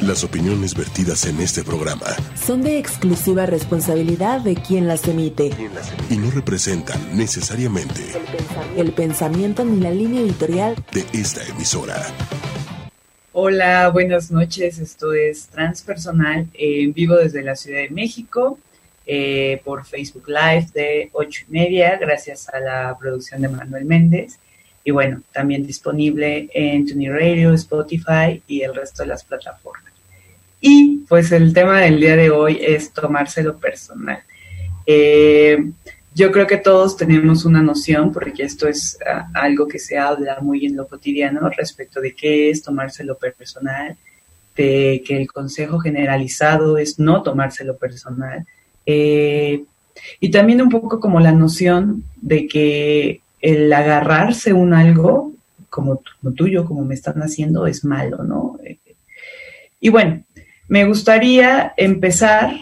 Las opiniones vertidas en este programa son de exclusiva responsabilidad de quien las emite y no representan necesariamente el pensamiento ni la línea editorial de esta emisora. Hola, buenas noches. Esto es Transpersonal en vivo desde la Ciudad de México eh, por Facebook Live de 8 y media, gracias a la producción de Manuel Méndez y bueno, también disponible en Tuning Radio, Spotify y el resto de las plataformas. Y pues el tema del día de hoy es tomárselo personal. Eh, yo creo que todos tenemos una noción, porque esto es ah, algo que se habla muy en lo cotidiano respecto de qué es tomárselo personal, de que el consejo generalizado es no tomárselo personal. Eh, y también un poco como la noción de que el agarrarse un algo como, tuyo, como me están haciendo, es malo, ¿no? Eh, y bueno, me gustaría empezar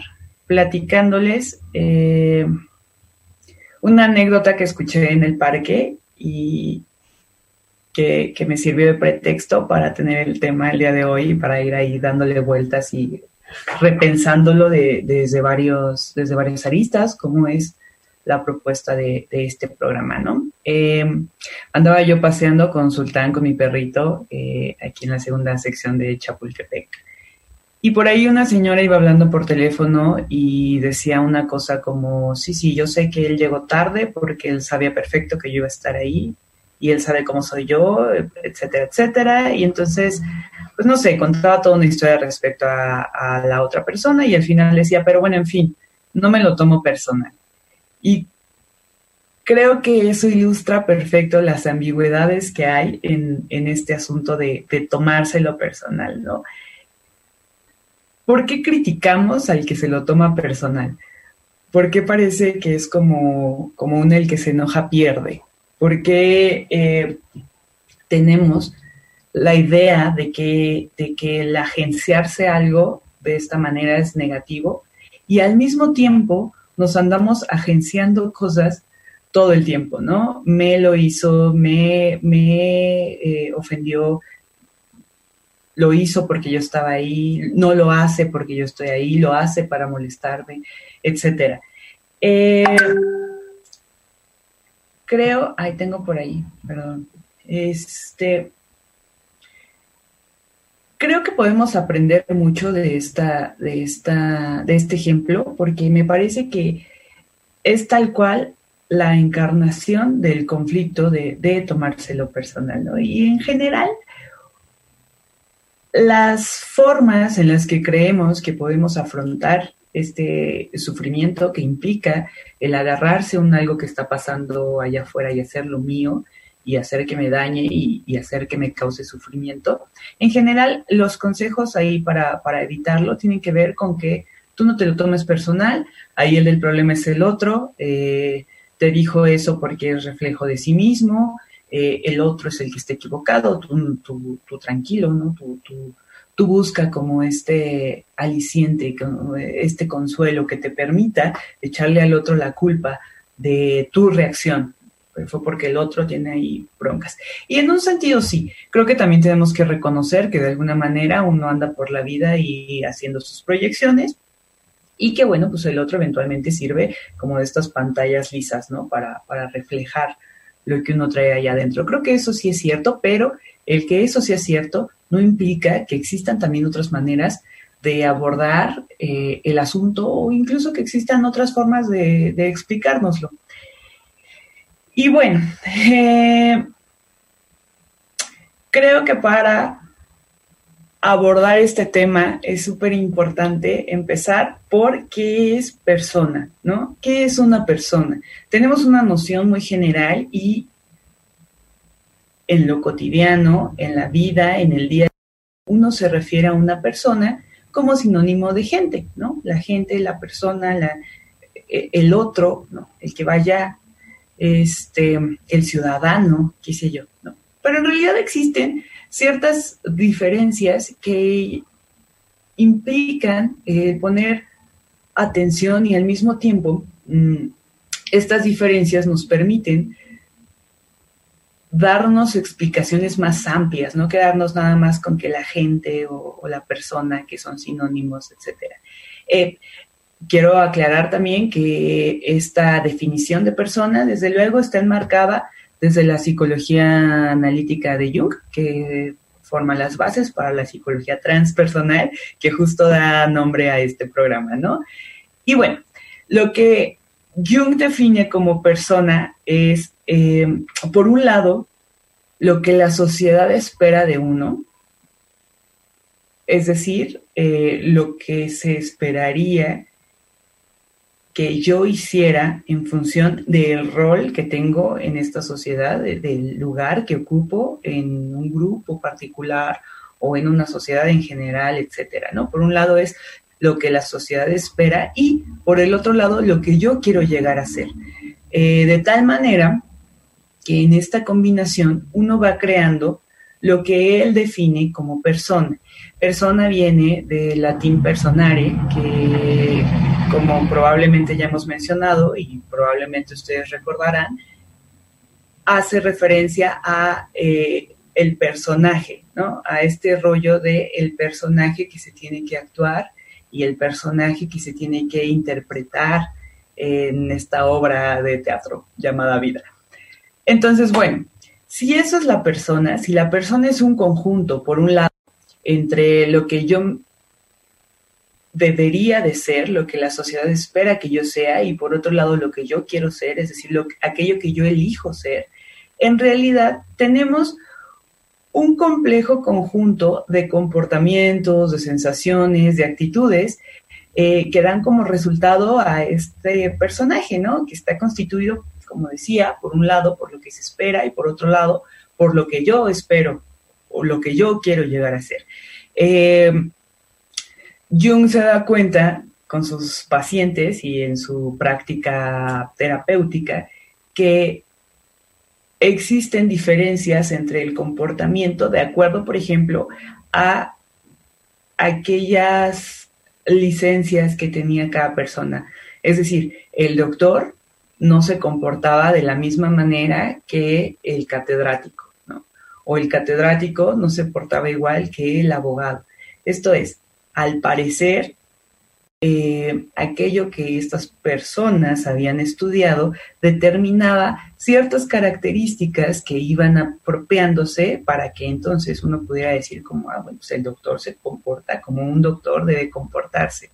platicándoles eh, una anécdota que escuché en el parque y que, me sirvió de pretexto para tener el tema el día de hoy y para ir ahí dándole vueltas y repensándolo desde, varios, desde varias aristas, como es la propuesta de, este programa, ¿no? Eh, andaba yo paseando con Sultán, con mi perrito, eh, aquí en la segunda sección de Chapultepec. Y por ahí una señora iba hablando por teléfono y decía una cosa como, sí, sí, yo sé que él llegó tarde porque él sabía perfecto que yo iba a estar ahí y él sabe cómo soy yo, etcétera, etcétera. Y entonces, pues no sé, contaba toda una historia respecto a, a la otra persona y al final decía, pero bueno, en fin, no me lo tomo personal. Y creo que eso ilustra perfecto las ambigüedades que hay en, este asunto de, tomárselo personal, ¿no? ¿Por qué criticamos al que se lo toma personal? ¿Por qué parece que es como, como un el que se enoja pierde? ¿Por qué eh, tenemos la idea de que, de que el agenciarse algo de esta manera es negativo y al mismo tiempo nos andamos agenciando cosas todo el tiempo, ¿no? Me lo hizo, me, me eh, ofendió, lo hizo porque yo estaba ahí, no lo hace porque yo estoy ahí, lo hace para molestarme, etc. Eh, creo, ahí tengo por ahí, perdón. Este, creo que podemos aprender mucho de esta, de esta, de este ejemplo, porque me parece que es tal cual la encarnación del conflicto de, tomárselo personal, ¿no? Y en general, las formas en las que creemos que podemos afrontar este sufrimiento que implica el agarrarse a un algo que está pasando allá afuera y hacerlo mío, y hacer que me dañe y, hacer que me cause sufrimiento. En general, los consejos ahí para, evitarlo tienen que ver con que tú no te lo tomes personal, ahí el del problema es el otro, eh, te dijo eso porque es reflejo de sí mismo, eh, el otro es el que está equivocado, tú, tranquilo, ¿no? Tú, tú, busca como este aliciente, este consuelo que te permita echarle al otro la culpa de tu reacción, fue porque el otro tiene ahí broncas. Y en un sentido sí, creo que también tenemos que reconocer que de alguna manera uno anda por la vida y haciendo sus proyecciones y que bueno, pues el otro eventualmente sirve como de estas pantallas lisas, ¿no? Para, para reflejar lo que uno trae allá adentro. Creo que eso sí es cierto, pero el que eso sea cierto no implica que existan también otras maneras de abordar eh, el asunto o incluso que existan otras formas de, de explicárnoslo. Y bueno, eh, creo que para abordar este tema es súper importante empezar por qué es persona, ¿no? ¿Qué es una persona? Tenemos una noción muy general y en lo cotidiano, en la vida, en el día, uno se refiere a una persona como sinónimo de gente, ¿no? La gente, la persona, la, e, el otro, ¿no? El que vaya este, el ciudadano, qué sé yo. Pero en realidad existen ciertas diferencias que implican eh, poner atención y al mismo tiempo mm, estas diferencias nos permiten darnos explicaciones más amplias, no quedarnos nada más con que la gente o, la persona, que son sinónimos. Eh, quiero aclarar también que esta definición de persona, desde luego, está enmarcada desde la psicología analítica de Jung, que forma las bases para la psicología transpersonal, que justo da nombre a este programa, ¿no? Y bueno, lo que Jung define como persona es, eh, por un lado, lo que la sociedad espera de uno, es decir, eh, lo que se esperaría que yo hiciera en función del rol que tengo en esta sociedad, del lugar que ocupo en un grupo particular o en una sociedad en general, etcétera, ¿no? Por un lado es lo que la sociedad espera y por el otro lado lo que yo quiero llegar a ser. Eh, de tal manera que en esta combinación uno va creando lo que él define como persona. Persona viene del latín personare, que como probablemente ya hemos mencionado y probablemente ustedes recordarán, hace referencia a eh, el personaje, ¿no? A este rollo de el personaje que se tiene que actuar y el personaje que se tiene que interpretar en esta obra de teatro llamada vida. Entonces, bueno, si eso es la persona, si la persona es un conjunto, por un lado, entre lo que yo debería de ser, lo que la sociedad espera que yo sea, y por otro lado lo que yo quiero ser, es decir, lo, aquello que yo elijo ser, en realidad tenemos un complejo conjunto de comportamientos, de sensaciones, de actitudes eh, que dan como resultado a este personaje, ¿no? Que está constituido, como decía, por un lado por lo que se espera y por otro lado por lo que yo espero o lo que yo quiero llegar a ser. Eh, Jung se da cuenta con sus pacientes y en su práctica terapéutica que existen diferencias entre el comportamiento de acuerdo, por ejemplo, a aquellas licencias que tenía cada persona. Es decir, el doctor no se comportaba de la misma manera que el catedrático, ¿no? O el catedrático no se portaba igual que el abogado. Esto es, al parecer, eh, aquello que estas personas habían estudiado determinaba ciertas características que iban apropiándose para que entonces uno pudiera decir como, ah, bueno, pues el doctor se comporta como un doctor debe comportarse.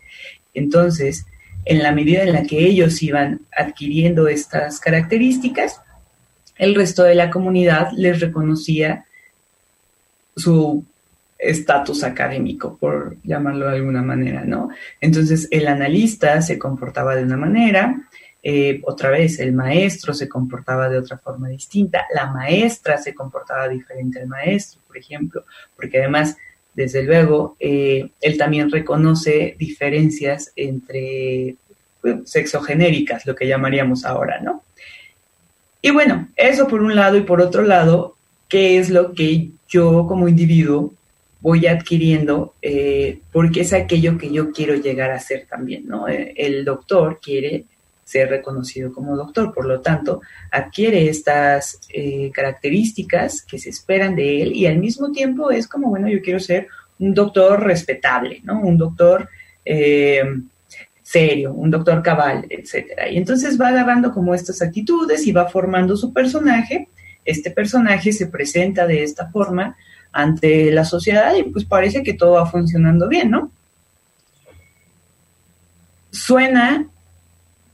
Entonces, en la medida en la que ellos iban adquiriendo estas características, el resto de la comunidad les reconocía su estatus académico, por llamarlo de alguna manera, ¿no? Entonces, el analista se comportaba de una manera, eh, otra vez, el maestro se comportaba de otra forma distinta, la maestra se comportaba diferente al maestro, por ejemplo, porque además, desde luego, eh, él también reconoce diferencias entre sexogenéricas, lo que llamaríamos ahora, ¿no? Y bueno, eso por un lado y por otro lado, ¿qué es lo que yo como individuo voy adquiriendo eh, porque es aquello que yo quiero llegar a ser también, ¿no? Eh, el doctor quiere ser reconocido como doctor, por lo tanto, adquiere estas eh, características que se esperan de él y al mismo tiempo es como, bueno, yo quiero ser un doctor respetable, ¿no? Un doctor serio, un doctor cabal, etcétera. Y entonces va agarrando como estas actitudes y va formando su personaje. Este personaje se presenta de esta forma ante la sociedad y pues parece que todo va funcionando bien, ¿no? Suena,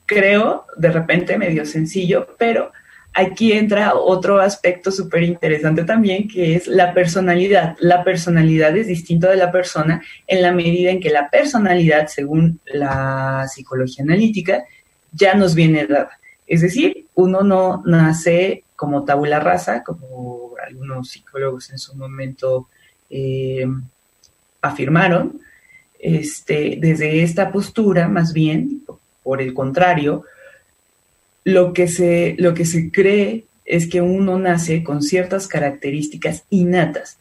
creo, de repente medio sencillo, pero aquí entra otro aspecto súper interesante también, que es la personalidad. La personalidad es distinta de la persona en la medida en que la personalidad, según la psicología analítica, ya nos viene dada. Es decir, uno no nace como tabula rasa, como algunos psicólogos en su momento eh, afirmaron, este, desde esta postura, más bien, por el contrario, lo que, se, lo que se cree es que uno nace con ciertas características innatas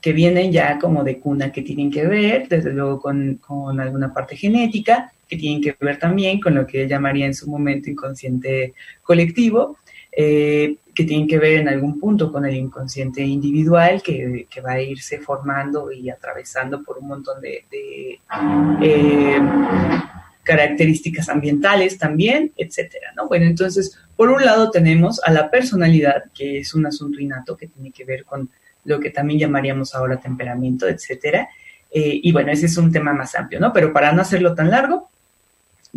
que vienen ya como de cuna, que tienen que ver, desde luego, con, con alguna parte genética, que tienen que ver también con lo que llamaría en su momento inconsciente colectivo, eh, que tienen que ver en algún punto con el inconsciente individual que, va a irse formando y atravesando por un montón de, eh, características ambientales también, etcétera, ¿no? Bueno, entonces, por un lado tenemos a la personalidad, que es un asunto innato que tiene que ver con lo que también llamaríamos ahora temperamento, etcétera. Eh, y bueno, ese es un tema más amplio, ¿no? Pero para no hacerlo tan largo,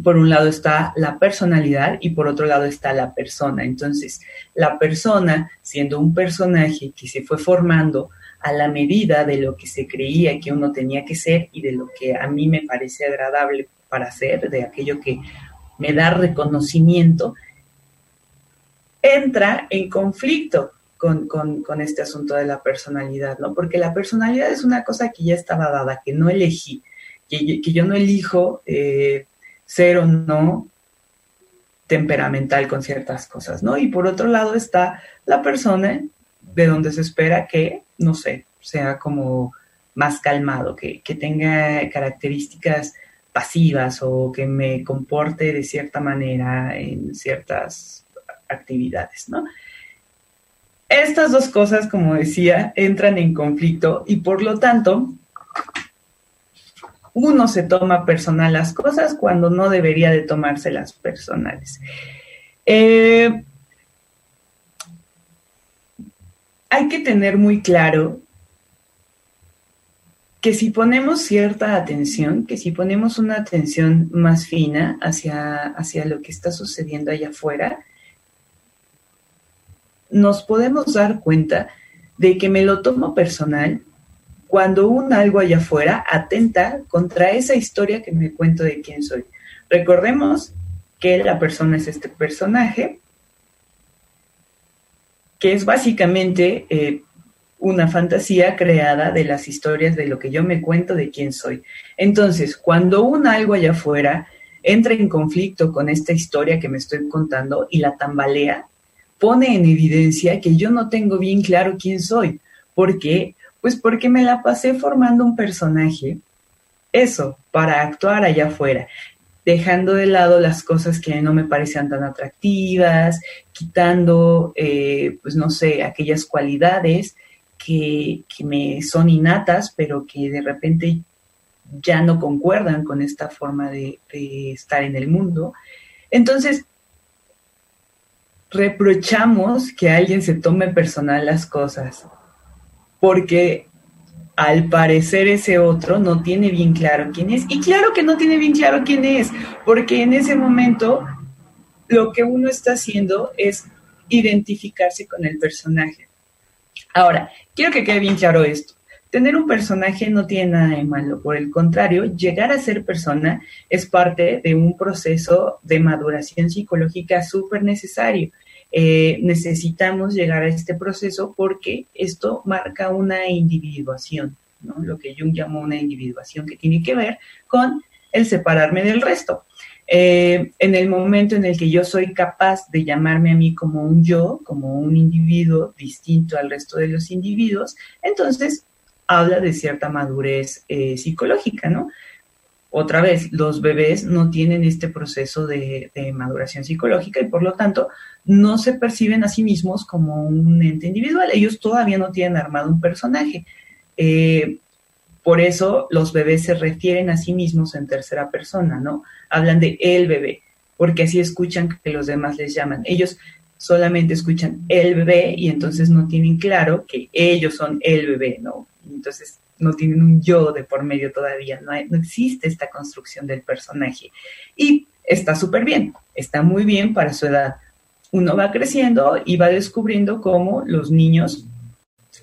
por un lado está la personalidad y por otro lado está la persona. Entonces, la persona, siendo un personaje que se fue formando a la medida de lo que se creía que uno tenía que ser y de lo que a mí me parece agradable para hacer, de aquello que me da reconocimiento, entra en conflicto con, este asunto de la personalidad, ¿no? Porque la personalidad es una cosa que ya estaba dada, que no elegí, que, yo no elijo eh, ser o no temperamental con ciertas cosas, ¿no? Y por otro lado está la persona de donde se espera que, no sé, sea como más calmado, que, que tenga características pasivas o que me comporte de cierta manera en ciertas actividades, ¿no? Estas dos cosas, como decía, entran en conflicto y por lo tanto uno se toma personal las cosas cuando no debería de tomárselas personales. Eh, hay que tener muy claro que si ponemos cierta atención, que si ponemos una atención más fina hacia, hacia lo que está sucediendo allá afuera, nos podemos dar cuenta de que me lo tomo personal cuando un algo allá afuera atenta contra esa historia que me cuento de quién soy. Recordemos que la persona es este personaje, que es básicamente eh, una fantasía creada de las historias de lo que yo me cuento de quién soy. Entonces, cuando un algo allá afuera entra en conflicto con esta historia que me estoy contando y la tambalea, pone en evidencia que yo no tengo bien claro quién soy. ¿Por qué? Pues porque me la pasé formando un personaje, eso, para actuar allá afuera, dejando de lado las cosas que no me parecían tan atractivas, quitando, eh, pues no sé, aquellas cualidades que, me son innatas, pero que de repente ya no concuerdan con esta forma de, estar en el mundo. Entonces, reprochamos que alguien se tome personal las cosas, porque al parecer ese otro no tiene bien claro quién es. Y claro que no tiene bien claro quién es, porque en ese momento lo que uno está haciendo es identificarse con el personaje. Ahora, quiero que quede bien claro esto. Tener un personaje no tiene nada de malo, por el contrario, llegar a ser persona es parte de un proceso de maduración psicológica súper necesario. Eh, necesitamos llegar a este proceso porque esto marca una individuación, ¿no? lo que Jung llamó una individuación que tiene que ver con el separarme del resto. Eh, en el momento en el que yo soy capaz de llamarme a mí como un yo, como un individuo distinto al resto de los individuos, entonces habla de cierta madurez eh, psicológica, ¿no? Otra vez, los bebés no tienen este proceso de, maduración psicológica y por lo tanto no se perciben a sí mismos como un ente individual. Ellos todavía no tienen armado un personaje. Eh, por eso los bebés se refieren a sí mismos en tercera persona, ¿no? Hablan de el bebé, porque así escuchan que los demás les llaman. Ellos solamente escuchan el bebé y entonces no tienen claro que ellos son el bebé, ¿no? Entonces no tienen un yo de por medio todavía, no, no existe esta construcción del personaje. Y está súper bien, está muy bien para su edad. Uno va creciendo y va descubriendo cómo los niños,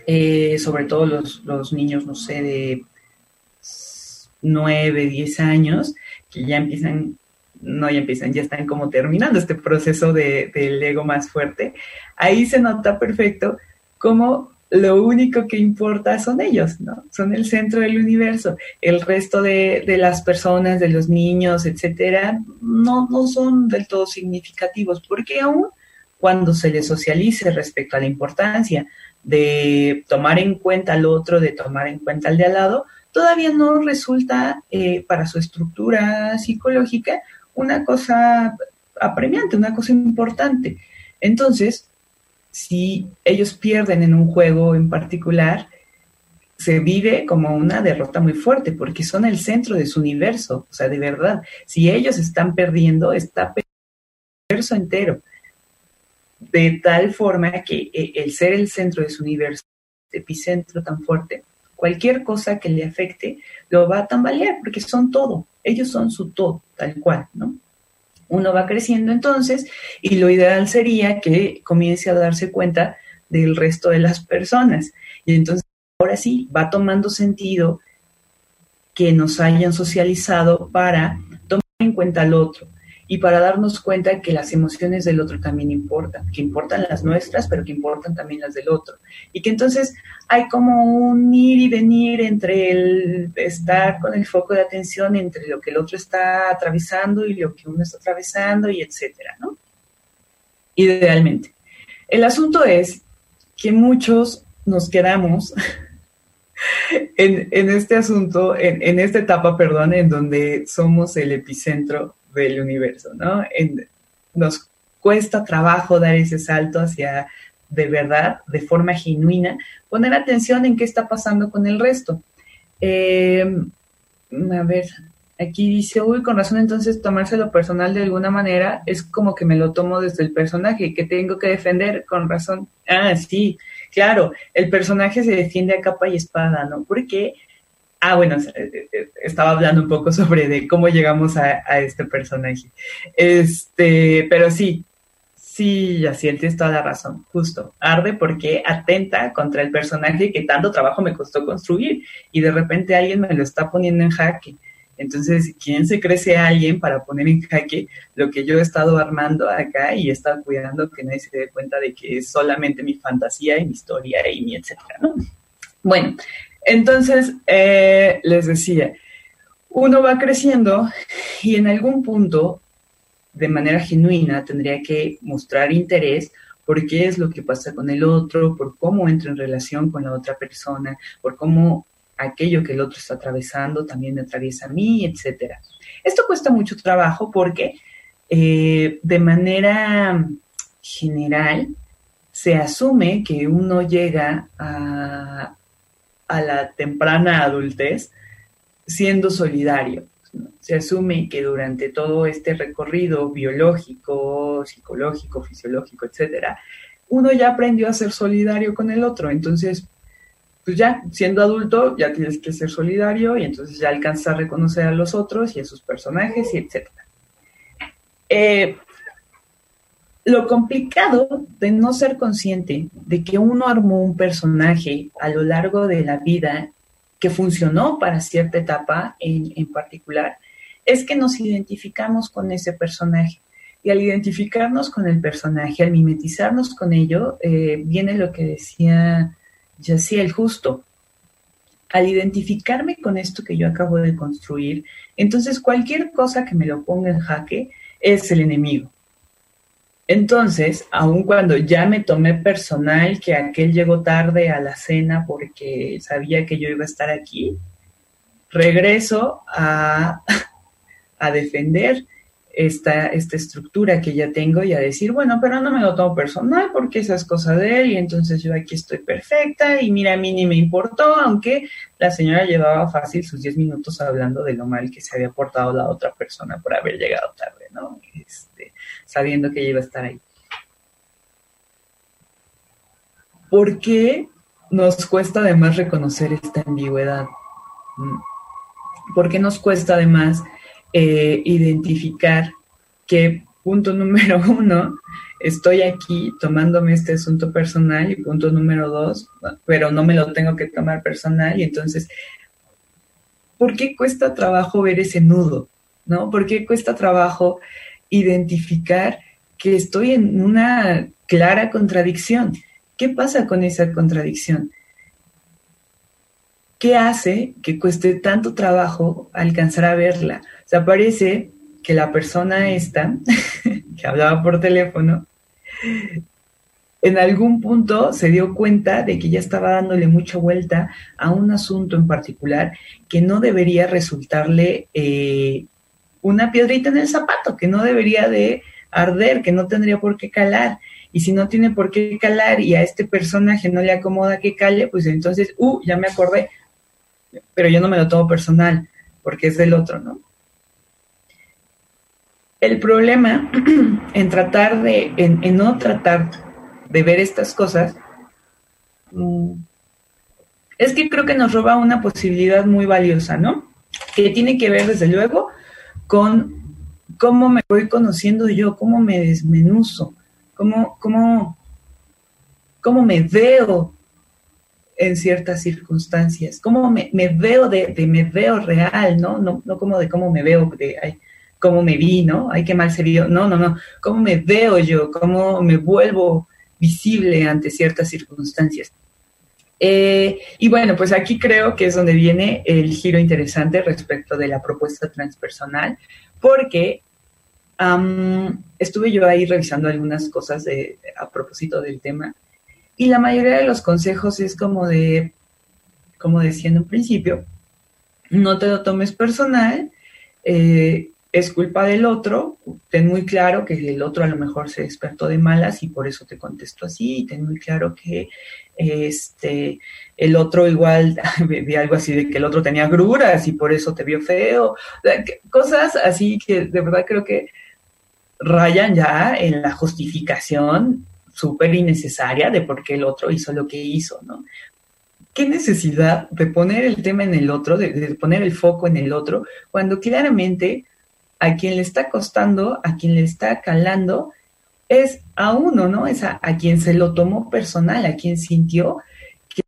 eh, sobre todo los, los niños, no sé, de 9, 10 años, que ya empiezan, no ya empiezan, ya están como terminando este proceso de, del ego más fuerte, ahí se nota perfecto cómo lo único que importa son ellos, ¿no? Son el centro del universo. El resto de, de las personas, de los niños, etcétera, no, no son del todo significativos, porque aún cuando se les socialice respecto a la importancia de tomar en cuenta al otro, de tomar en cuenta al de al lado, todavía no resulta eh, para su estructura psicológica una cosa apremiante, una cosa importante. Entonces, si ellos pierden en un juego en particular, se vive como una derrota muy fuerte porque son el centro de su universo, o sea, de verdad, si ellos están perdiendo, está perdiendo el universo entero, de tal forma que eh, el ser el centro de su universo, epicentro tan fuerte, cualquier cosa que le afecte lo va a tambalear porque son todo, ellos son su todo, tal cual, ¿no? Uno va creciendo entonces y lo ideal sería que comience a darse cuenta del resto de las personas. Y entonces ahora sí va tomando sentido que nos hayan socializado para tomar en cuenta al otro y para darnos cuenta que las emociones del otro también importan, que importan las nuestras, pero que importan también las del otro. Y que entonces hay como un ir y venir entre el estar con el foco de atención entre lo que el otro está atravesando y lo que uno está atravesando y etcétera, ¿no? Idealmente. El asunto es que muchos nos quedamos en, este asunto, en, en, esta etapa, perdón, en donde somos el epicentro del universo, ¿no? nos cuesta trabajo dar ese salto hacia, de verdad, de forma genuina, poner atención en qué está pasando con el resto. Eh, a ver, aquí dice, uy, con razón, entonces tomárselo personal de alguna manera es como que me lo tomo desde el personaje, que tengo que defender con razón. Ah, sí, claro, el personaje se defiende a capa y espada, ¿no? Porque Ah, bueno, eh, eh, estaba hablando un poco sobre de cómo llegamos a, este personaje. Este, pero sí, sí, así tienes toda la razón, justo. Arde porque atenta contra el personaje que tanto trabajo me costó construir y de repente alguien me lo está poniendo en jaque. Entonces, ¿quién se crece a alguien para poner en jaque lo que yo he estado armando acá y he estado cuidando que nadie se dé cuenta de que es solamente mi fantasía y mi historia y mi etcétera, ¿no? Bueno, entonces, eh, les decía, uno va creciendo y en algún punto, de manera genuina, tendría que mostrar interés por qué es lo que pasa con el otro, por cómo entra en relación con la otra persona, por cómo aquello que el otro está atravesando también me atraviesa a mí, etc. Esto cuesta mucho trabajo porque eh, de manera general se asume que uno llega a, a la temprana adultez siendo solidario. Se asume que durante todo este recorrido biológico, psicológico, fisiológico, etcétera, uno ya aprendió a ser solidario con el otro. Entonces, pues ya siendo adulto, ya tienes que ser solidario y entonces ya alcanzas a reconocer a los otros y a sus personajes y etcétera. Eh, lo complicado de no ser consciente de que uno armó un personaje a lo largo de la vida que funcionó para cierta etapa en, particular, es que nos identificamos con ese personaje. Y al identificarnos con el personaje, al mimetizarnos con ello, eh, viene lo que decía Yacía el justo. Al identificarme con esto que yo acabo de construir, entonces cualquier cosa que me lo ponga en jaque es el enemigo entonces, aun cuando ya me tomé personal que aquel llegó tarde a la cena porque sabía que yo iba a estar aquí, regreso a, defender esta, esta estructura que ya tengo y a decir, bueno, pero no me lo tomo personal porque esa es cosa de él y entonces yo aquí estoy perfecta y mira, a mí ni me importó, aunque la señora llevaba fácil sus 10 minutos hablando de lo mal que se había portado la otra persona por haber llegado tarde, ¿no? Este, sabiendo que ella iba a estar ahí. ¿Por qué nos cuesta además reconocer esta ambigüedad? Mm. ¿Por qué nos cuesta además eh, identificar que, punto número uno, estoy aquí tomándome este asunto personal y punto número dos, pero no me lo tengo que tomar personal y entonces, ¿por qué cuesta trabajo ver ese nudo? ¿No? ¿Por qué cuesta trabajo identificar que estoy en una clara contradicción. ¿Qué pasa con esa contradicción? ¿Qué hace que cueste tanto trabajo alcanzar a verla? O sea, parece que la persona esta, que hablaba por teléfono, en algún punto se dio cuenta de que ya estaba dándole mucha vuelta a un asunto en particular que no debería resultarle eh, una piedrita en el zapato, que no debería de arder, que no tendría por qué calar. y si no tiene por qué calar y a este personaje no le acomoda que calle, pues entonces, uh, ya me acordé, pero yo no me lo tomo personal, porque es del otro, ¿no? El problema en tratar de, en, no tratar de ver estas cosas, mm, es que creo que nos roba una posibilidad muy valiosa, ¿no? Que tiene que ver, desde luego, con cómo me voy conociendo yo, cómo me desmenuzo, cómo, cómo, cómo me veo en ciertas circunstancias, cómo me, veo de, me veo real, ¿no? ¿no? No como de cómo me veo, de ay, cómo me vi, ¿no? Ay, qué mal se vio. No, no, no. Cómo me veo yo, cómo me vuelvo visible ante ciertas circunstancias. Eh, y bueno, pues aquí creo que es donde viene el giro interesante respecto de la propuesta transpersonal, porque estuve yo ahí revisando algunas cosas a propósito del tema y la mayoría de los consejos es como de, como decía en un principio, no te lo tomes personal, eh, es culpa del otro, ten muy claro que el otro a lo mejor se despertó de malas y por eso te contesto así, y ten muy claro que este el otro igual vi algo así de que el otro tenía gruras y por eso te vio feo, cosas así que de verdad creo que rayan ya en la justificación súper innecesaria de por qué el otro hizo lo que hizo, ¿no? ¿Qué necesidad de poner el tema en el otro, de, de poner el foco en el otro, cuando claramente a quien le está costando, a quien le está calando, es a uno, ¿no? Es a, quien se lo tomó personal, a quien sintió que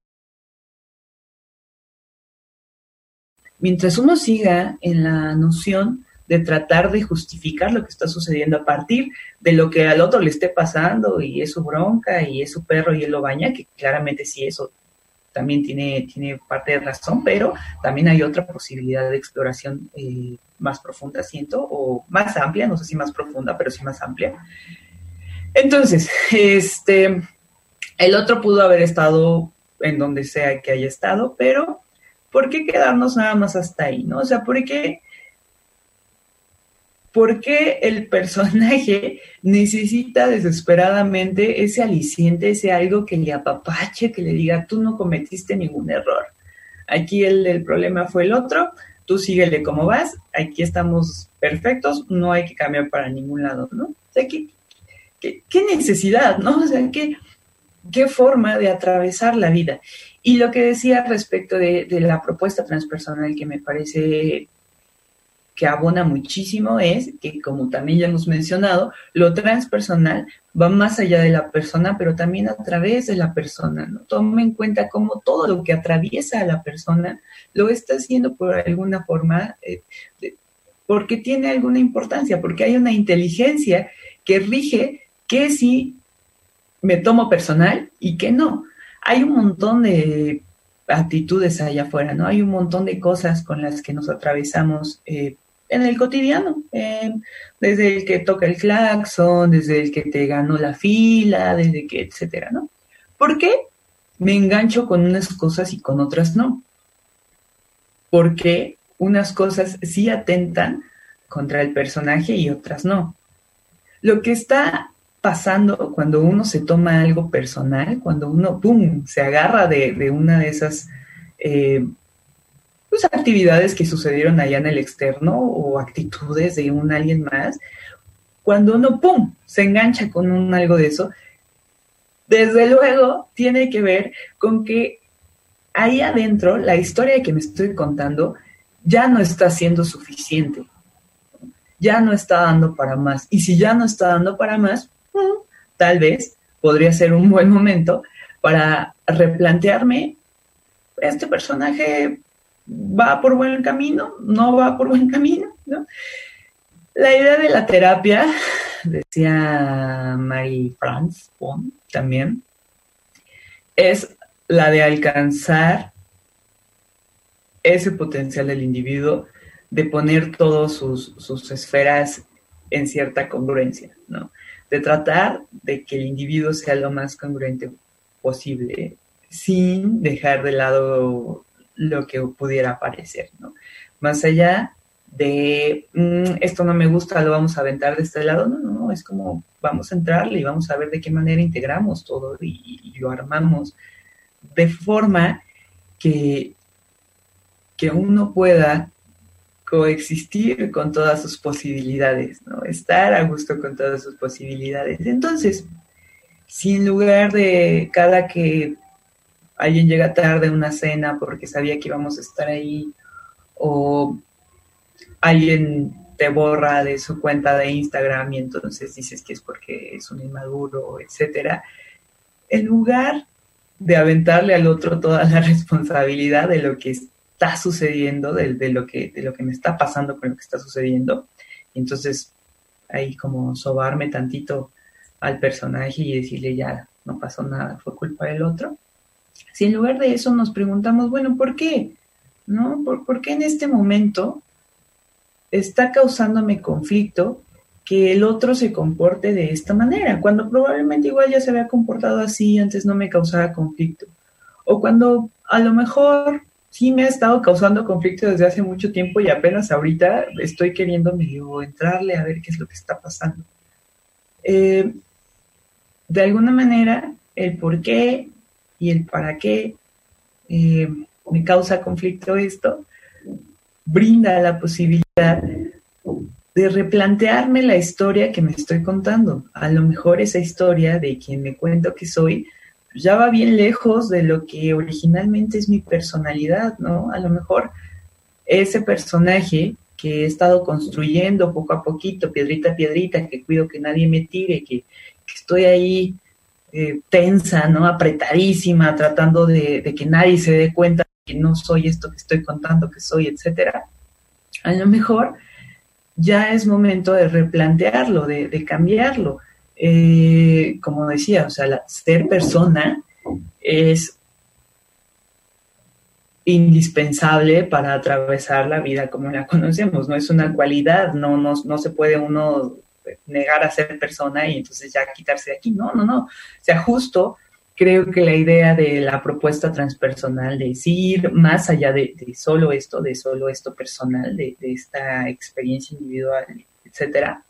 mientras uno siga en la noción de tratar de justificar lo que está sucediendo a partir de lo que al otro le esté pasando y es su bronca y es su perro y él lo baña, que claramente sí eso también tiene, tiene parte de razón, pero también hay otra posibilidad de exploración eh, más profunda, siento, o más amplia, no sé si más profunda, pero sí más amplia. Entonces, este, el otro pudo haber estado en donde sea que haya estado, pero ¿por qué quedarnos nada más hasta ahí, no? O sea, ¿por qué ¿Por qué el personaje necesita desesperadamente ese aliciente, ese algo que le apapache, que le diga, tú no cometiste ningún error? Aquí el, problema fue el otro, tú síguele como vas, aquí estamos perfectos, no hay que cambiar para ningún lado, ¿no? O sea, ¿qué, necesidad, ¿no? O sea, ¿qué, qué forma de atravesar la vida? Y lo que decía respecto de, de la propuesta transpersonal que me parece que abona muchísimo es que, como también ya hemos mencionado, lo transpersonal va más allá de la persona, pero también a través de la persona. ¿no? Tome en cuenta cómo todo lo que atraviesa a la persona lo está haciendo por alguna forma, eh, porque tiene alguna importancia, porque hay una inteligencia que rige que si me tomo personal y que no. Hay un montón de actitudes allá afuera, ¿no? Hay un montón de cosas con las que nos atravesamos eh, en el cotidiano, desde el que toca el claxon, desde el que te ganó la fila, desde que, etcétera, ¿no? ¿Por qué me engancho con unas cosas y con otras no? Porque unas cosas sí atentan contra el personaje y otras no. Lo que está pasando cuando uno se toma algo personal, cuando uno, ¡pum!, se agarra de, una de esas eh, pues, actividades que sucedieron allá en el externo o actitudes de un alguien más, cuando uno, ¡pum!, se engancha con un algo de eso, desde luego tiene que ver con que ahí adentro la historia que me estoy contando ya no está siendo suficiente, ya no está dando para más. Y si ya no está dando para más, tal vez podría ser un buen momento para replantearme este personaje va por buen camino, no va por buen camino, ¿no? La idea de la terapia, decía Marie France también, es la de alcanzar ese potencial del individuo de poner todas sus, sus, esferas en cierta congruencia, ¿no? De tratar de que el individuo sea lo más congruente posible, sin dejar de lado lo que pudiera parecer, ¿no? Más allá de mm, esto no me gusta, lo vamos a aventar de este lado. No, no, no, es como vamos a entrarle y vamos a ver de qué manera integramos todo y, y lo armamos de forma que, que uno pueda coexistir con todas sus posibilidades, ¿no? Estar a gusto con todas sus posibilidades. Entonces, si en lugar de cada que alguien llega tarde a una cena porque sabía que íbamos a estar ahí, o alguien te borra de su cuenta de Instagram y entonces dices que es porque es un inmaduro, etcétera, en lugar de aventarle al otro toda la responsabilidad de lo que está sucediendo, de, lo, que, me está pasando con lo que está sucediendo. Y entonces ahí como sobarme tantito al personaje y decirle ya, no pasó nada, fue culpa del otro. Si en lugar de eso nos preguntamos, bueno, ¿por qué? ¿No? ¿Por, ¿Por qué en este momento está causándome conflicto que el otro se comporte de esta manera, cuando probablemente igual ya se había comportado así, antes no me causaba conflicto. O cuando a lo mejor sí me ha estado causando conflicto desde hace mucho tiempo y apenas ahorita estoy queriendo medio entrarle a ver qué es lo que está pasando. Eh, de alguna manera, el por qué y el para qué eh, me causa conflicto esto, brinda la posibilidad de replantearme la historia que me estoy contando. A lo mejor esa historia de quien me cuento que soy ya va bien lejos de lo que originalmente es mi personalidad, ¿no? A lo mejor ese personaje que he estado construyendo poco a poquito, piedrita a piedrita, que cuido que nadie me tire, que, estoy ahí eh, tensa, ¿no? Apretadísima, tratando de, que nadie se dé cuenta que no soy esto que estoy contando que soy, etcétera. A lo mejor ya es momento de replantearlo, de, de cambiarlo eh, como decía, o sea, ser persona es indispensable para atravesar la vida como la conocemos, no es una cualidad, no, no, no se puede uno negar a ser persona y entonces ya quitarse de aquí, no, no, no, o sea, justo creo que la idea de la propuesta transpersonal, de ir más allá de, solo esto, de solo esto personal, de esta experiencia individual, etcétera,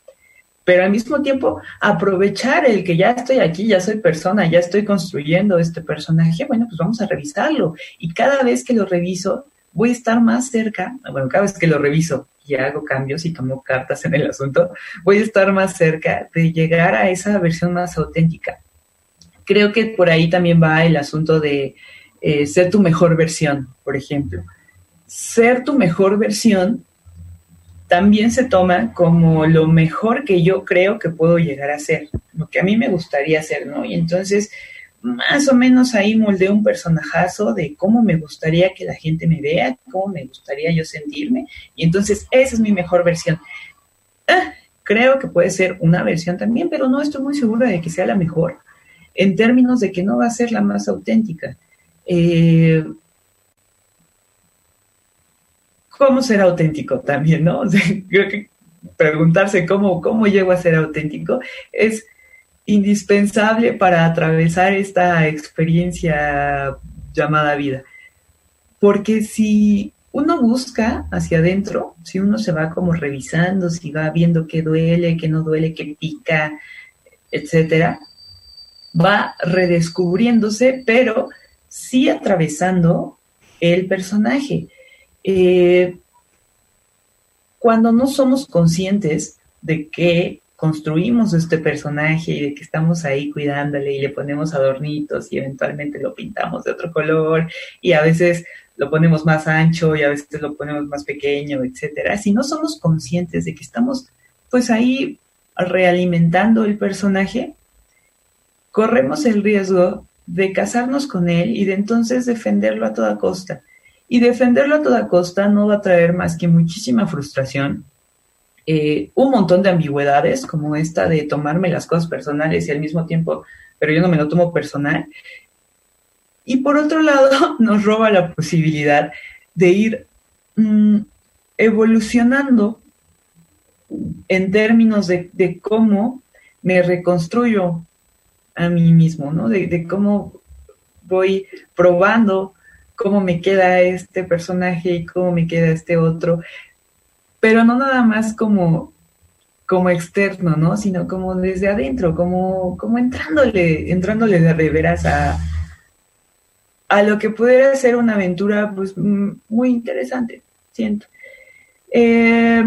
pero al mismo tiempo aprovechar el que ya estoy aquí, ya soy persona, ya estoy construyendo este personaje, bueno, pues vamos a revisarlo. Y cada vez que lo reviso, voy a estar más cerca, bueno, cada vez que lo reviso y hago cambios y tomo cartas en el asunto, voy a estar más cerca de llegar a esa versión más auténtica. Creo que por ahí también va el asunto de eh, ser tu mejor versión, por ejemplo. Ser tu mejor versión también se toma como lo mejor que yo creo que puedo llegar a ser, lo que a mí me gustaría hacer, ¿no? Y entonces, más o menos ahí moldeo un personajazo de cómo me gustaría que la gente me vea, cómo me gustaría yo sentirme, y entonces esa es mi mejor versión. Ah, creo que puede ser una versión también, pero no estoy muy segura de que sea la mejor, en términos de que no va a ser la más auténtica. Eh, cómo ser auténtico también, ¿no? creo que preguntarse cómo, cómo llego a ser auténtico es indispensable para atravesar esta experiencia llamada vida. Porque si uno busca hacia adentro, si uno se va como revisando, si va viendo qué duele, qué no duele, qué pica, etcétera, va redescubriéndose, pero sí atravesando el personaje. Eh, cuando no somos conscientes de que construimos este personaje y de que estamos ahí cuidándole y le ponemos adornitos y eventualmente lo pintamos de otro color y a veces lo ponemos más ancho y a veces lo ponemos más pequeño, etcétera. Si no somos conscientes de que estamos pues ahí realimentando el personaje, corremos el riesgo de casarnos con él y de entonces defenderlo a toda costa. Y defenderlo a toda costa no va a traer más que muchísima frustración, eh, un montón de ambigüedades, como esta de tomarme las cosas personales y al mismo tiempo, pero yo no me lo tomo personal. Y por otro lado, nos roba la posibilidad de ir mm, evolucionando en términos de, cómo me reconstruyo a mí mismo, ¿no? De, de cómo voy probando cómo me queda este personaje y cómo me queda este otro. pero no nada más como, como externo, ¿no? Sino como desde adentro, como, como entrándole, entrándole de reveras a, lo que pudiera ser una aventura pues muy interesante, siento. Eh,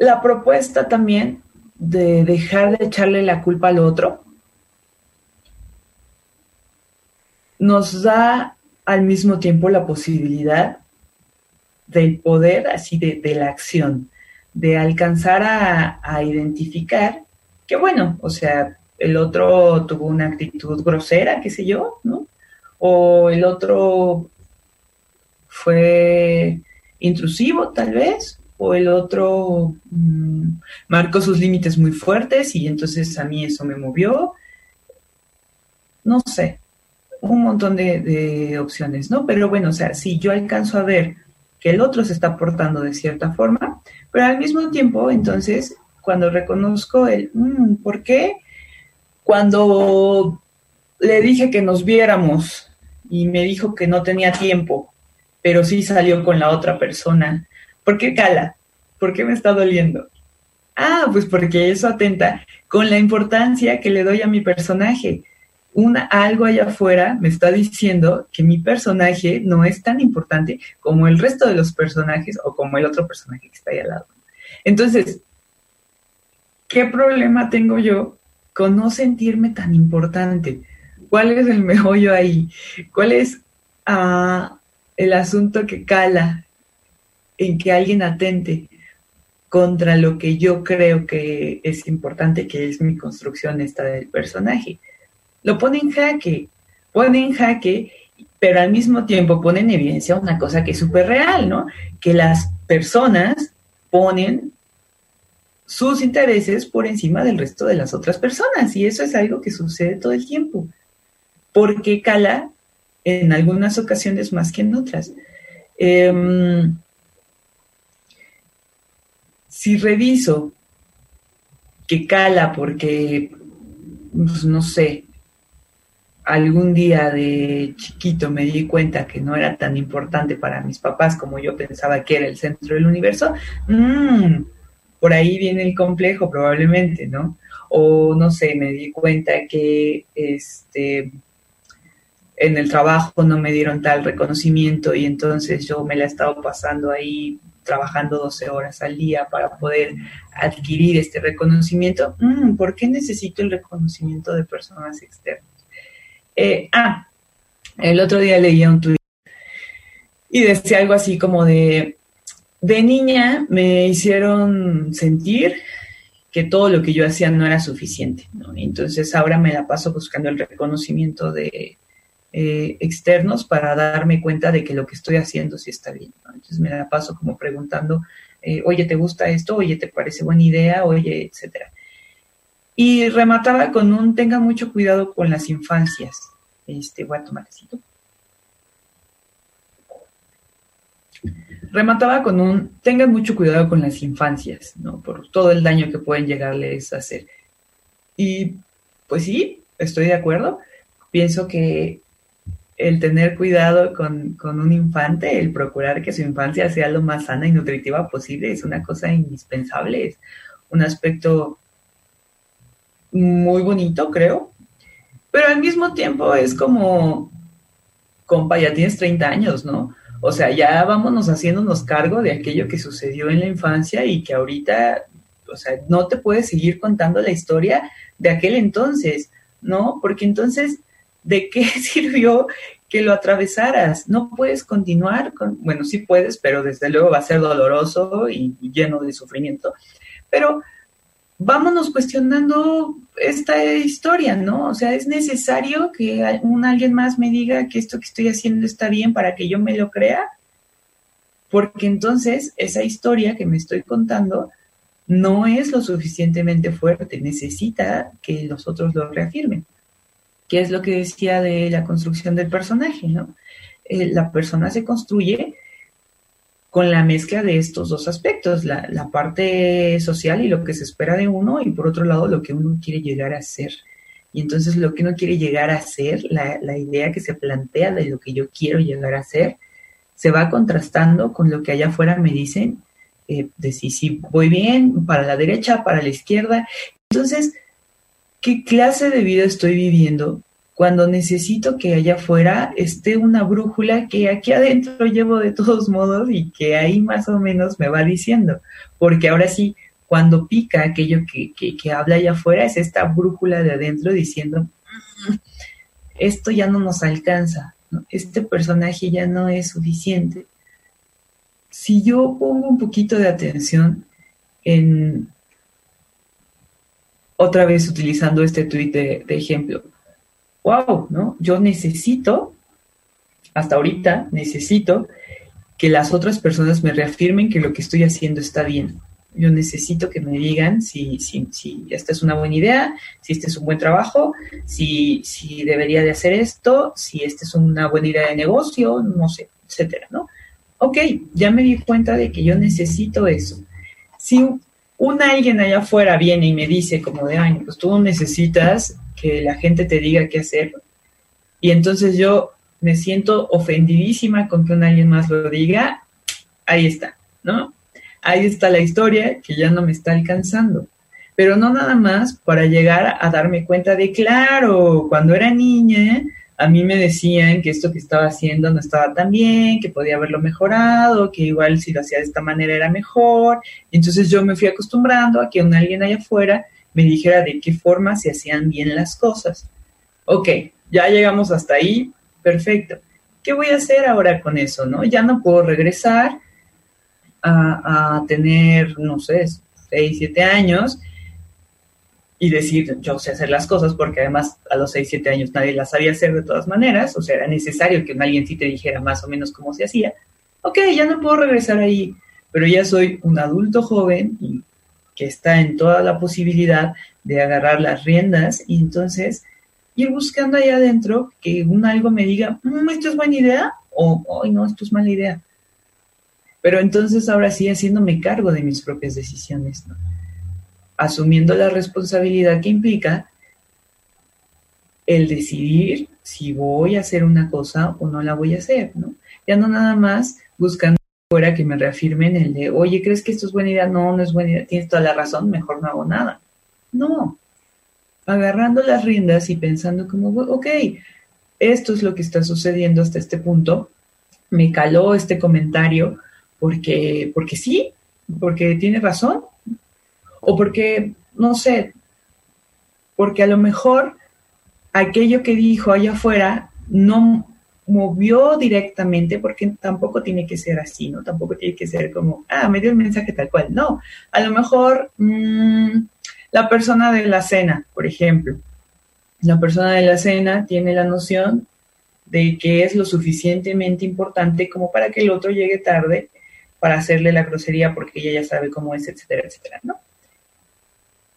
la propuesta también de dejar de echarle la culpa al otro nos da al mismo tiempo la posibilidad del poder, así de, la acción, de alcanzar a, a, identificar que, bueno, o sea, el otro tuvo una actitud grosera, qué sé yo, ¿no? O el otro fue intrusivo, tal vez, o el otro mm, marcó sus límites muy fuertes y entonces a mí eso me movió. No sé, un montón de, opciones, ¿no? Pero bueno, o sea, si yo alcanzo a ver que el otro se está portando de cierta forma, pero al mismo tiempo, entonces, cuando reconozco el, mm, ¿por qué? Cuando le dije que nos viéramos y me dijo que no tenía tiempo, pero sí salió con la otra persona ¿Por qué cala? ¿Por qué me está doliendo? Ah, pues porque eso atenta con la importancia que le doy a mi personaje. Una, algo allá afuera me está diciendo que mi personaje no es tan importante como el resto de los personajes o como el otro personaje que está ahí al lado. Entonces, ¿qué problema tengo yo con no sentirme tan importante? ¿Cuál es el meollo ahí? ¿Cuál es ah, el asunto que cala en que alguien atente contra lo que yo creo que es importante, que es mi construcción esta del personaje. Lo pone en jaque, pone en jaque, pero al mismo tiempo pone en evidencia una cosa que es súper real, ¿no? Que las personas ponen sus intereses por encima del resto de las otras personas y eso es algo que sucede todo el tiempo, porque cala en algunas ocasiones más que en otras. Eh, si reviso que cala porque, pues, no sé, algún día de chiquito me di cuenta que no era tan importante para mis papás como yo pensaba que era el centro del universo, mmm, por ahí viene el complejo probablemente, ¿no? O no sé, me di cuenta que este en el trabajo no me dieron tal reconocimiento y entonces yo me la he estado pasando ahí trabajando 12 horas al día para poder adquirir este reconocimiento. Mm, ¿Por qué necesito el reconocimiento de personas externas? Eh, ah, el otro día leía un tuit y decía algo así como de, de niña me hicieron sentir que todo lo que yo hacía no era suficiente, Entonces ahora me la paso buscando el reconocimiento de, eh, externos para darme cuenta de que lo que estoy haciendo sí está bien. Entonces me la paso como preguntando, eh, oye, ¿te gusta esto? Oye, ¿te parece buena idea? Oye, etcétera. Y remataba con un, tenga mucho cuidado con las infancias. Este, voy Remataba con un, tengan mucho cuidado con las infancias, ¿no? Por todo el daño que pueden llegarles a hacer. Y pues sí, estoy de acuerdo. Pienso que el tener cuidado con, un infante, el procurar que su infancia sea lo más sana y nutritiva posible, es una cosa indispensable, es un aspecto muy bonito, creo. Pero al mismo tiempo es como, compa, ya tienes 30 años, ¿no? O sea, ya vámonos haciéndonos cargo de aquello que sucedió en la infancia y que ahorita, o sea, no te puedes seguir contando la historia de aquel entonces, ¿no? Porque entonces ¿de qué sirvió que lo atravesaras? No puedes continuar con, bueno, sí puedes, pero desde luego va a ser doloroso y, lleno de sufrimiento. Pero vámonos cuestionando esta historia, ¿no? O sea, es necesario que un alguien más me diga que esto que estoy haciendo está bien para que yo me lo crea, porque entonces esa historia que me estoy contando no es lo suficientemente fuerte, necesita que los otros lo reafirmen que es lo que decía de la construcción del personaje, ¿no? Eh, la persona se construye con la mezcla de estos dos aspectos, la, parte social y lo que se espera de uno, y por otro lado lo que uno quiere llegar a ser. y entonces lo que uno quiere llegar a ser, la, la idea que se plantea de lo que yo quiero llegar a ser, se va contrastando con lo que allá afuera me dicen, eh, de si, si voy bien, para la derecha, para la izquierda. Entonces, ¿qué clase de vida estoy viviendo cuando necesito que allá afuera esté una brújula que aquí adentro llevo de todos modos y que ahí más o menos me va diciendo? Porque ahora sí, cuando pica aquello que, que, habla allá afuera, es esta brújula de adentro diciendo, mm, esto ya no nos alcanza, este personaje ya no es suficiente. Si yo pongo un poquito de atención en, otra vez utilizando este tuit de, de ejemplo, wow, ¿no? Yo necesito, hasta ahorita, necesito que las otras personas me reafirmen que lo que estoy haciendo está bien yo necesito que me digan si, si, si esta es una buena idea, si este es un buen trabajo, si, si debería de hacer esto, si esta es una buena idea de negocio, no sé, etcétera, ¿no? Ok, ya me di cuenta de que yo necesito eso. Si un alguien allá afuera viene y me dice como de, ay, pues tú necesitas que la gente te diga qué hacer, y entonces yo me siento ofendidísima con que un alguien más lo diga, ahí está, ¿no? ahí está la historia que ya no me está alcanzando. Pero no nada más para llegar a darme cuenta de, claro, cuando era niña, a mí me decían que esto que estaba haciendo no estaba tan bien, que podía haberlo mejorado, que igual si lo hacía de esta manera era mejor. Entonces yo me fui acostumbrando a que un alguien allá afuera me dijera de qué forma se hacían bien las cosas. Ok, ya llegamos hasta ahí, perfecto. ¿Qué voy a hacer ahora con eso? ¿No? Ya no puedo regresar, a, tener, no sé, 6, 7 años y decir, yo sé hacer las cosas, porque además a los 6, 7 años nadie las sabía hacer de todas maneras, o sea, era necesario que alguien sí te dijera más o menos cómo se hacía. Ok, ya no puedo regresar ahí, pero ya soy un adulto joven que está en toda la posibilidad de agarrar las riendas y entonces ir buscando ahí adentro que un algo me diga, mm, esto es buena idea o, ay, no, esto es mala idea. Pero entonces ahora sí haciéndome cargo de mis propias decisiones, asumiendo la responsabilidad que implica el decidir si voy a hacer una cosa o no la voy a hacer, ¿no? Ya no nada más buscando fuera que me reafirmen el de, oye, ¿crees que esto es buena idea? No, no es buena idea, tienes toda la razón, mejor no hago nada. No, agarrando las riendas y pensando como, ok, esto es lo que está sucediendo hasta este punto, me caló este comentario, porque, porque sí, porque tiene razón, o porque, no sé, porque a lo mejor aquello que dijo allá afuera no movió directamente, porque tampoco tiene que ser así, ¿no? Tampoco tiene que ser como, ah, me dio el mensaje tal cual. No, a lo mejor mm, la persona de la cena, por ejemplo, la persona de la cena tiene la noción de que es lo suficientemente importante como para que el otro llegue tarde para hacerle la grosería porque ella ya sabe cómo es, etcétera, etcétera, ¿no?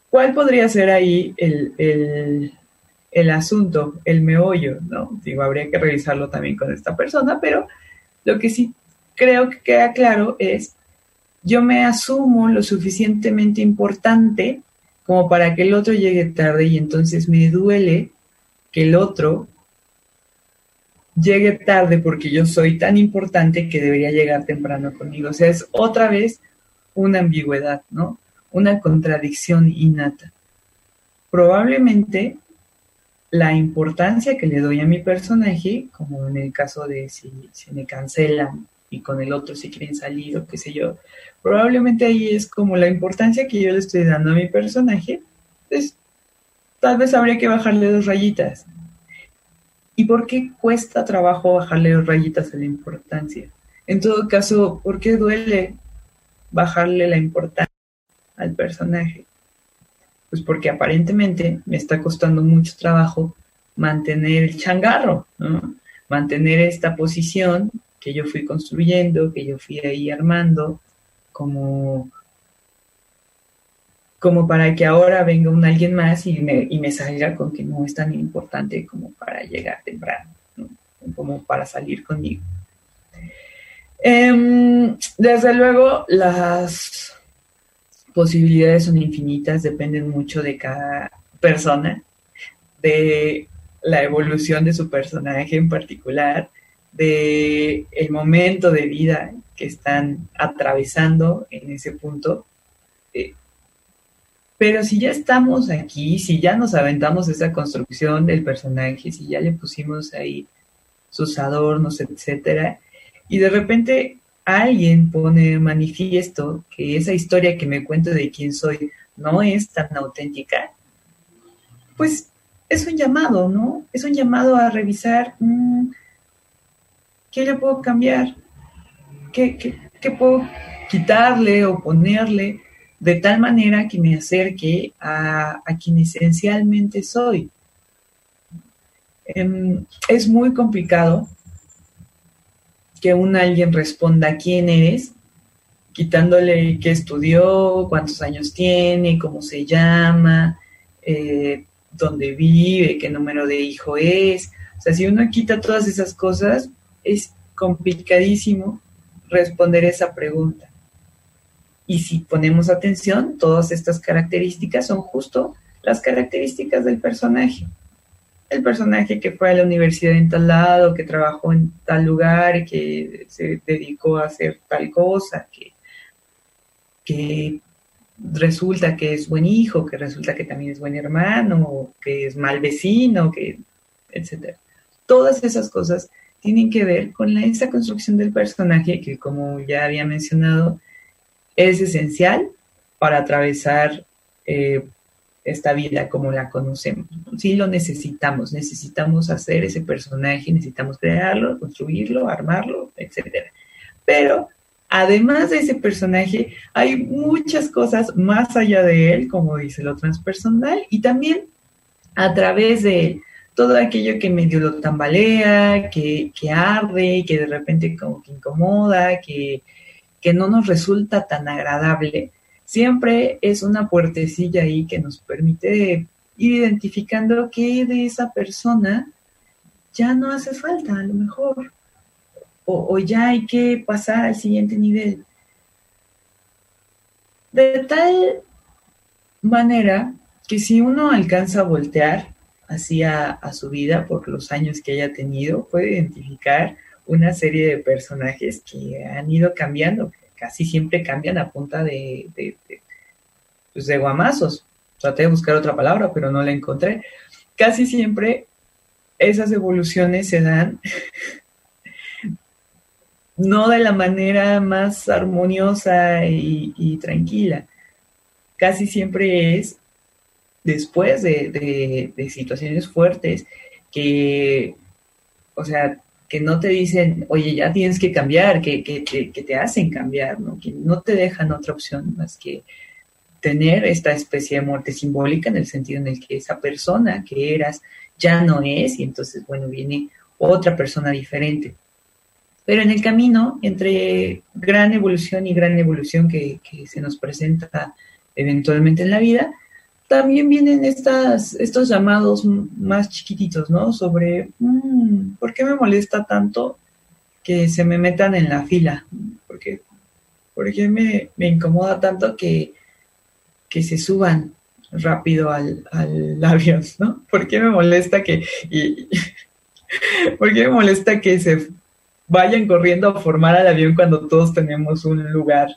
¿Cuál podría ser ahí el, el, asunto, el meollo, ¿no? Digo, habría que revisarlo también con esta persona, pero lo que sí creo que queda claro es, yo me asumo lo suficientemente importante como para que el otro llegue tarde y entonces me duele que el otro llegue tarde porque yo soy tan importante que debería llegar temprano conmigo. O sea, es otra vez una ambigüedad, ¿no? Una contradicción innata. Probablemente la importancia que le doy a mi personaje, como en el caso de si, si me cancelan y con el otro si quieren salir o qué sé yo, probablemente ahí es como la importancia que yo le estoy dando a mi personaje, pues tal vez habría que bajarle dos rayitas, ¿Y por qué cuesta trabajo bajarle dos rayitas a la importancia? En todo caso, ¿por qué duele bajarle la importancia al personaje? Pues porque aparentemente me está costando mucho trabajo mantener el changarro, mantener esta posición que yo fui construyendo, que yo fui ahí armando, como como para que ahora venga un alguien más y me, y me salga con que no es tan importante como para llegar temprano, como para salir conmigo. Em, desde luego, las posibilidades son infinitas, dependen mucho de cada persona. de la evolución de su personaje en particular, de el momento de vida que están atravesando en ese punto. Eh, pero si ya estamos aquí, si ya nos aventamos esa construcción del personaje, si ya le pusimos ahí sus adornos, etcétera, y de repente alguien pone manifiesto que esa historia que me cuento de quién soy no es tan auténtica, pues es un llamado, ¿no? Es un llamado a revisar mm, qué le puedo cambiar, ¿Qué, puedo quitarle o ponerle de tal manera que me acerque a, quien esencialmente soy. Em, es muy complicado que un alguien responda quién eres, quitándole qué estudió, cuántos años tiene, cómo se llama, eh, dónde vive, qué número de hijo es. O sea, si uno quita todas esas cosas, es complicadísimo responder esa pregunta. Y si ponemos atención, todas estas características son justo las características del personaje el personaje que fue a la universidad en tal lado, que trabajó en tal lugar, que se dedicó a hacer tal cosa, que, que resulta que es buen hijo, que resulta que también es buen hermano, que es mal vecino, que, etc. Todas esas cosas tienen que ver con la, esa construcción del personaje que, como ya había mencionado, es esencial para atravesar eh, esta vida como la conocemos. Sí lo necesitamos, necesitamos hacer ese personaje, necesitamos crearlo, construirlo, armarlo, etc. Pero además de ese personaje, hay muchas cosas más allá de él, como dice lo transpersonal, y también a través de todo aquello que medio lo tambalea, que, que arde, que de repente como que incomoda, que, que no nos resulta tan agradable siempre es una puertecilla ahí que nos permite ir identificando qué de esa persona ya no hace falta, a lo mejor, o, ya hay que pasar al siguiente nivel. De tal manera que si uno alcanza a voltear hacia a su vida por los años que haya tenido, puede identificar una serie de personajes que han ido cambiando, casi siempre cambian a punta de, de, pues de guamazos. Traté de buscar otra palabra, pero no la encontré. Casi siempre esas evoluciones se dan no de la manera más armoniosa y, tranquila. Casi siempre es después de, de, situaciones fuertes que, o sea, que no te dicen, oye, ya tienes que cambiar, que, que, que, te hacen cambiar, ¿no? que no te dejan otra opción más que tener esta especie de muerte simbólica en el sentido en el que esa persona que eras ya no es y entonces, bueno, viene otra persona diferente. Pero en el camino, entre gran evolución y gran evolución que, que se nos presenta eventualmente en la vida, también vienen estas, estos llamados más chiquititos, ¿no? Sobre, mm, ¿por qué me molesta tanto que se me metan en la fila? ¿Por qué, me, incomoda tanto que, que se suban rápido al, avión, ¿no? ¿Por qué me molesta que... ¿Por qué me molesta que se vayan corriendo a formar al avión cuando todos tenemos un lugar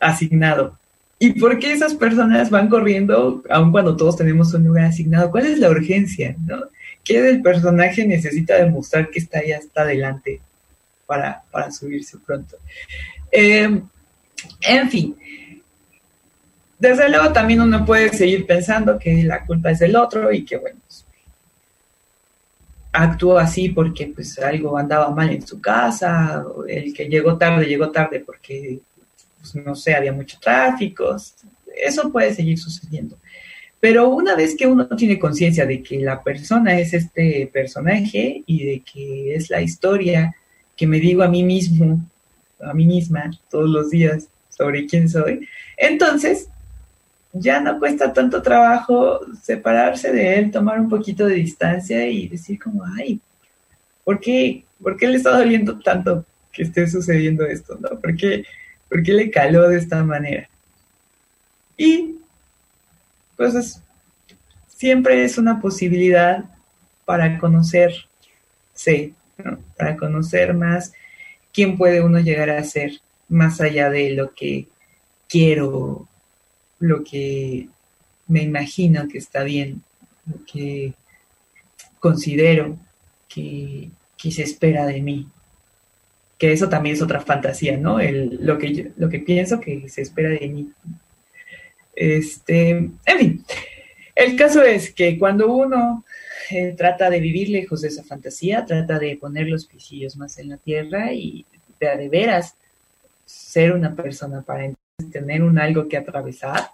asignado? ¿Y por qué esas personas van corriendo aun cuando todos tenemos un lugar asignado? ¿Cuál es la urgencia? ¿no? ¿Qué del personaje necesita demostrar que está ahí hasta adelante para, subirse pronto? Eh, en fin, desde luego también uno puede seguir pensando que la culpa es del otro y que, bueno, pues, actuó así porque pues algo andaba mal en su casa, el que llegó tarde, llegó tarde porque pues, no sé, había mucho tráfico, eso puede seguir sucediendo. Pero una vez que uno tiene conciencia de que la persona es este personaje y de que es la historia que me digo a mí mismo, a mí misma, todos los días sobre quién soy, entonces ya no cuesta tanto trabajo separarse de él, tomar un poquito de distancia y decir como, ay, ¿por qué, ¿por qué le está doliendo tanto que esté sucediendo esto? ¿no? ¿Por qué, ¿Por qué le caló de esta manera? Y, pues, siempre es una posibilidad para conocerse, para conocer más quién puede uno llegar a ser, más allá de lo que quiero, lo que me imagino que está bien, lo que considero que, se espera de mí. Que eso también es otra fantasía, ¿no? Lo, que lo que pienso que se espera de mí. Este, en fin, el caso es que cuando uno eh, trata de vivir lejos de esa fantasía, trata de poner los pisillos más en la tierra y de, de veras ser una persona para tener un algo que atravesar,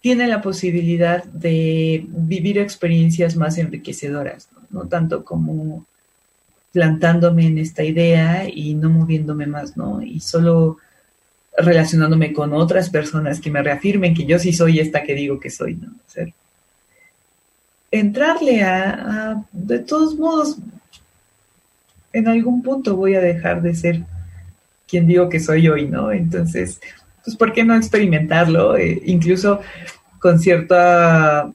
tiene la posibilidad de vivir experiencias más enriquecedoras, no, tanto como plantándome en esta idea y no moviéndome más, ¿no? Y solo relacionándome con otras personas que me reafirmen que yo sí soy esta que digo que soy, ¿no? entrarle a, de todos modos, en algún punto voy a dejar de ser quien digo que soy hoy, ¿no? Entonces, pues, ¿por qué no experimentarlo? Eh, incluso con cierta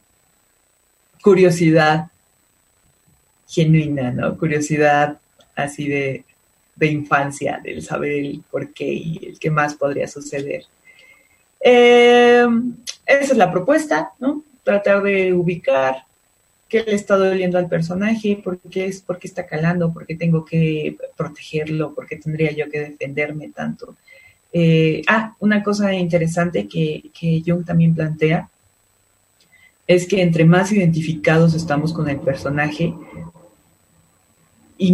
curiosidad genuina, ¿no? Curiosidad así de, infancia, del saber el por qué y el qué más podría suceder. Em, esa es la propuesta, ¿no? Tratar de ubicar qué le está doliendo al personaje, por qué, es, por qué está calando, por qué tengo que protegerlo, por qué tendría yo que defenderme tanto. Eh, ah, una cosa interesante que, que Jung también plantea es que entre más identificados estamos con el personaje y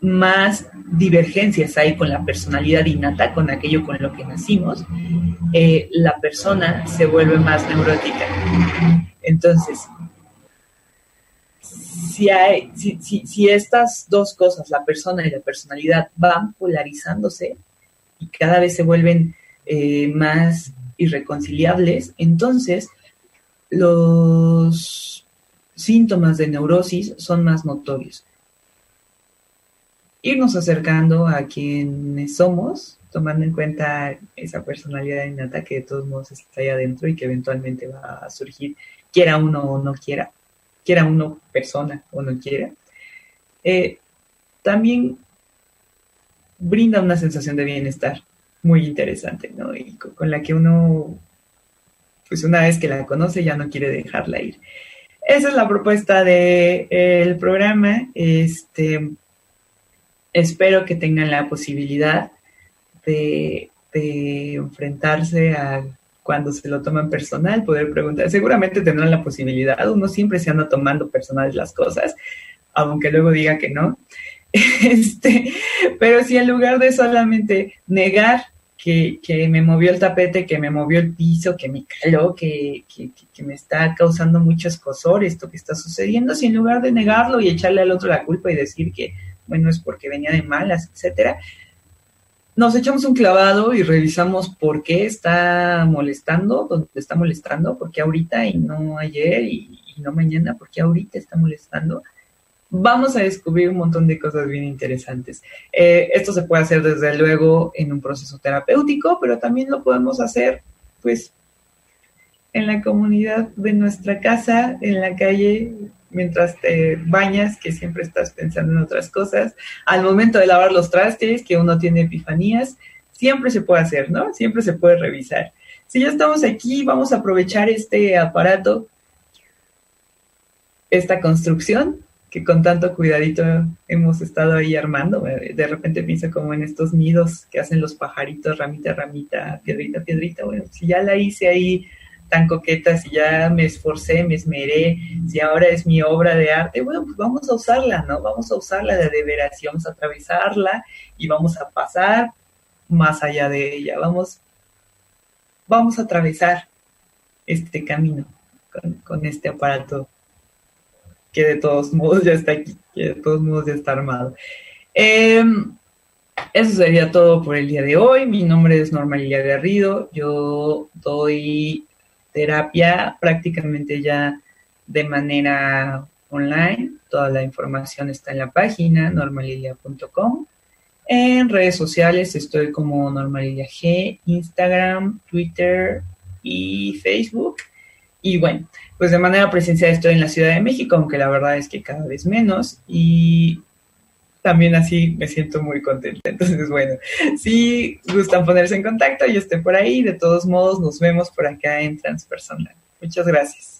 más divergencias hay con la personalidad innata, con aquello con lo que nacimos, eh, la persona se vuelve más neurótica. Entonces, si, hay, si, estas dos cosas, la persona y la personalidad, van polarizándose y cada vez se vuelven eh, más irreconciliables, entonces los síntomas de neurosis son más notorios. Irnos acercando a quienes somos, tomando en cuenta esa personalidad innata que de todos modos está ahí adentro y que eventualmente va a surgir, quiera uno o no quiera, quiera uno persona o no quiera, eh, también brinda una sensación de bienestar muy interesante, ¿no? Y con la que uno pues una vez que la conoce ya no quiere dejarla ir. Esa es la propuesta del el programa. Este, espero que tengan la posibilidad de, enfrentarse a cuando se lo toman personal, poder preguntar. Seguramente tendrán la posibilidad, uno siempre se anda tomando personal las cosas, aunque luego diga que no. Este, pero si en lugar de solamente negar que, me movió el tapete, que me movió el piso, que me caló, que, me está causando mucho escosor esto que está sucediendo, si en lugar de negarlo y echarle al otro la culpa y decir que, bueno, es porque venía de malas, etcétera, nos echamos un clavado y revisamos por qué está molestando, dónde está molestando, por qué ahorita y no ayer y, y no mañana, por qué ahorita está molestando vamos a descubrir un montón de cosas bien interesantes. Eh, esto se puede hacer desde luego en un proceso terapéutico, pero también lo podemos hacer pues en la comunidad de nuestra casa, en la calle, mientras te bañas, que siempre estás pensando en otras cosas, al momento de lavar los trastes, que uno tiene epifanías, siempre se puede hacer, ¿no? Siempre se puede revisar. Si ya estamos aquí, vamos a aprovechar este aparato, esta construcción que con tanto cuidadito hemos estado ahí armando. De repente pienso como en estos nidos que hacen los pajaritos, ramita, ramita, piedrita, piedrita. Bueno, si ya la hice ahí tan coqueta, si ya me esforcé, me esmeré, si ahora es mi obra de arte, bueno, pues vamos a usarla, ¿no? Vamos a usarla de, veras y vamos a atravesarla y vamos a pasar más allá de ella. Vamos, vamos a atravesar este camino con, con este aparato que de todos modos ya está aquí, que de todos modos ya está armado. Em, eso sería todo por el día de hoy. Mi nombre es Norma Lilia Garrido. Yo doy terapia prácticamente ya de manera online. Toda la información está en la página normalilia.com. En redes sociales estoy como Normalilia G, Instagram, Twitter y Facebook. Y bueno, pues de manera presencial estoy en la Ciudad de México, aunque la verdad es que cada vez menos. Y también así me siento muy contenta. Entonces, bueno, si gustan ponerse en contacto, yo estoy por ahí. De todos modos, nos vemos por acá en Transpersonal. Muchas gracias.